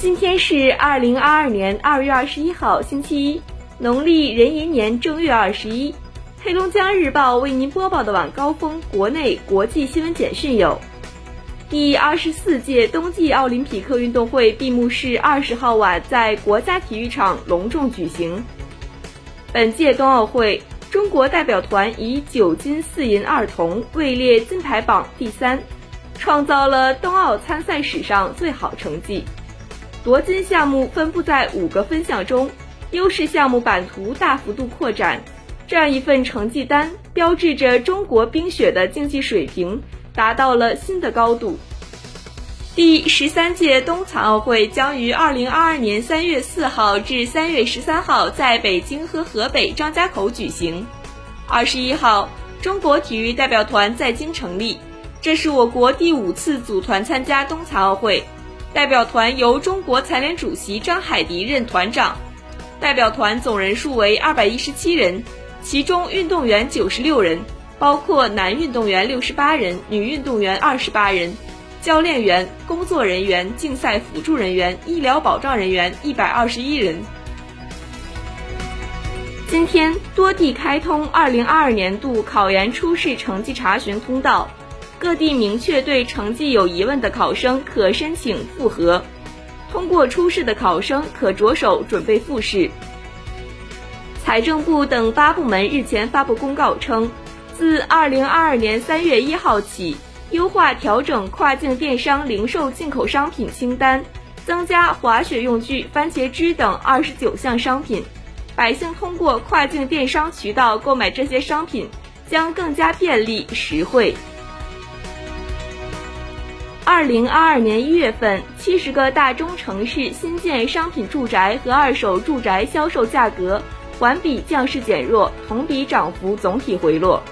今天是二零二二年二月二十一号，星期一，农历壬寅年正月二十一。黑龙江日报为您播报的晚高峰国内国际新闻简讯有：第二十四届冬季奥林匹克运动会闭幕式二十号晚在国家体育场隆重举行。本届冬奥会，中国代表团以九金四银二铜位列金牌榜第三，创造了冬奥参赛史上最好成绩。夺金项目分布在五个分项中，优势项目版图大幅度扩展。这样一份成绩单，标志着中国冰雪的竞技水平达到了新的高度。第十三届冬残奥会将于二零二二年三月四号至三月十三号在北京和河北张家口举行。二十一号，中国体育代表团在京成立，这是我国第五次组团参加冬残奥会。代表团由中国残联主席张海迪任团长，代表团总人数为二百一十七人，其中运动员九十六人，包括男运动员六十八人，女运动员二十八人，教练员、工作人员、竞赛辅助人员、医疗保障人员一百二十一人。今天，多地开通二零二二年度考研初试成绩查询通道。各地明确对成绩有疑问的考生可申请复核，通过初试的考生可着手准备复试。财政部等八部门日前发布公告称，自二零二二年三月一号起，优化调整跨境电商零售进口商品清单，增加滑雪用具、番茄汁等二十九项商品，百姓通过跨境电商渠道购买这些商品将更加便利实惠。二零二二年一月份，七十个大中城市新建商品住宅和二手住宅销售价格环比降势减弱，同比涨幅总体回落。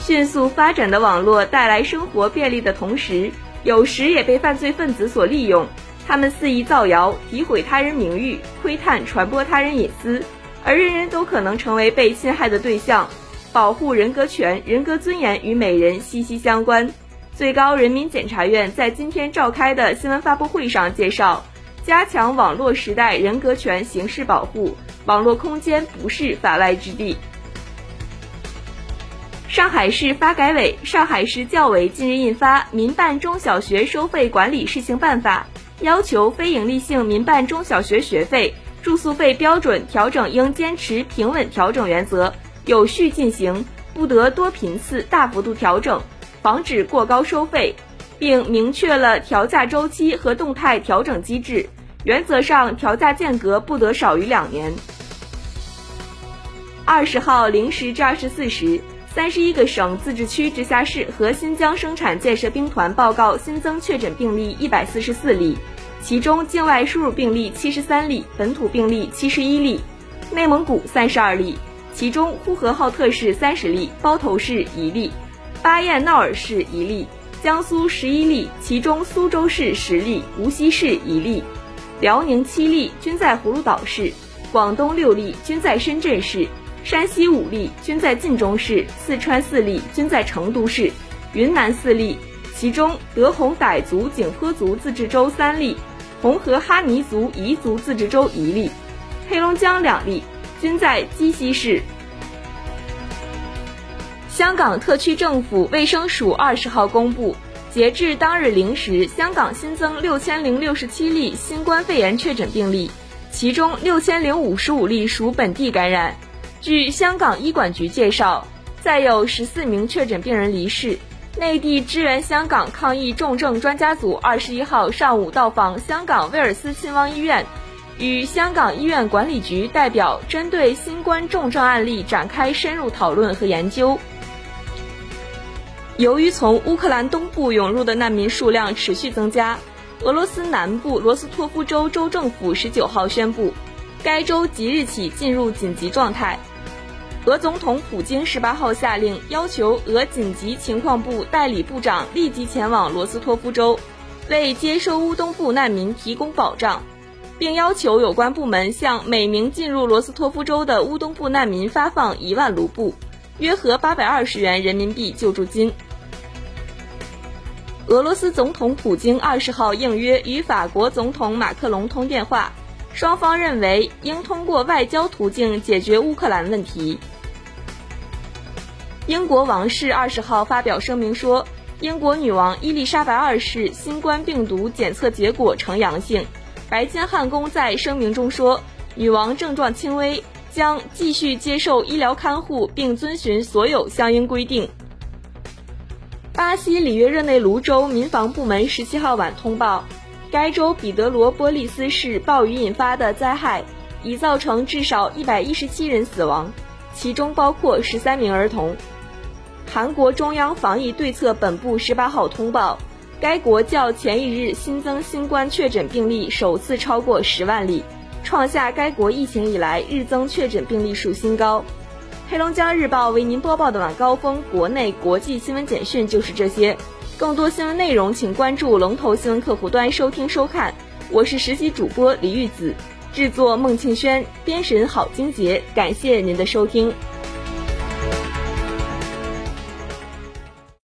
迅速发展的网络带来生活便利的同时，有时也被犯罪分子所利用。他们肆意造谣、诋毁他人名誉、窥探、传播他人隐私，而人人都可能成为被侵害的对象。保护人格权、人格尊严与每人息息相关。最高人民检察院在今天召开的新闻发布会上介绍，加强网络时代人格权刑事保护，网络空间不是法外之地。上海市发改委、上海市教委近日印发《民办中小学收费管理试行办法》，要求非营利性民办中小学学费、住宿费标准调整应坚持平稳调整原则，有序进行，不得多频次、大幅度调整。防止过高收费，并明确了调价周期和动态调整机制。原则上，调价间隔不得少于两年。二十号零时至二十四时，三十一个省、自治区、直辖市和新疆生产建设兵团报告新增确诊病例一百四十四例，其中境外输入病例七十三例，本土病例七十一例。内蒙古三十二例，其中呼和浩特市三十例，包头市一例。巴彦淖尔市一例，江苏十一例，其中苏州市十例，无锡市一例，辽宁七例均在葫芦岛市，广东六例均在深圳市，山西五例均在晋中市，四川四例均在成都市，云南四例，其中德宏傣族景颇族自治州三例，红河哈尼族彝族自治州一例，黑龙江两例均在鸡西市。香港特区政府卫生署二十号公布，截至当日零时，香港新增六千零六十七例新冠肺炎确诊病例，其中六千零五十五例属本地感染。据香港医管局介绍，再有十四名确诊病人离世。内地支援香港抗疫重症专家组二十一号上午到访香港威尔斯亲王医院，与香港医院管理局代表针对新冠重症案例展开深入讨论和研究。由于从乌克兰东部涌入的难民数量持续增加，俄罗斯南部罗斯托夫州州政府十九号宣布，该州即日起进入紧急状态。俄总统普京十八号下令，要求俄紧急情况部代理部长立即前往罗斯托夫州，为接收乌东部难民提供保障，并要求有关部门向每名进入罗斯托夫州的乌东部难民发放一万卢布，约合八百二十元人民币救助金。俄罗斯总统普京二十号应约与法国总统马克龙通电话，双方认为应通过外交途径解决乌克兰问题。英国王室二十号发表声明说，英国女王伊丽莎白二世新冠病毒检测结果呈阳性。白金汉宫在声明中说，女王症状轻微，将继续接受医疗看护，并遵循所有相应规定。巴西里约热内卢州民防部门十七号晚通报，该州彼得罗波利斯市暴雨引发的灾害已造成至少一百一十七人死亡，其中包括十三名儿童。韩国中央防疫对策本部十八号通报，该国较前一日新增新冠确诊病例首次超过十万例，创下该国疫情以来日增确诊病例数新高。黑龙江日报为您播报的晚高峰国内国际新闻简讯就是这些，更多新闻内容请关注龙头新闻客户端收听收看。我是实习主播李玉子，制作孟庆轩，编审郝金杰，感谢您的收听。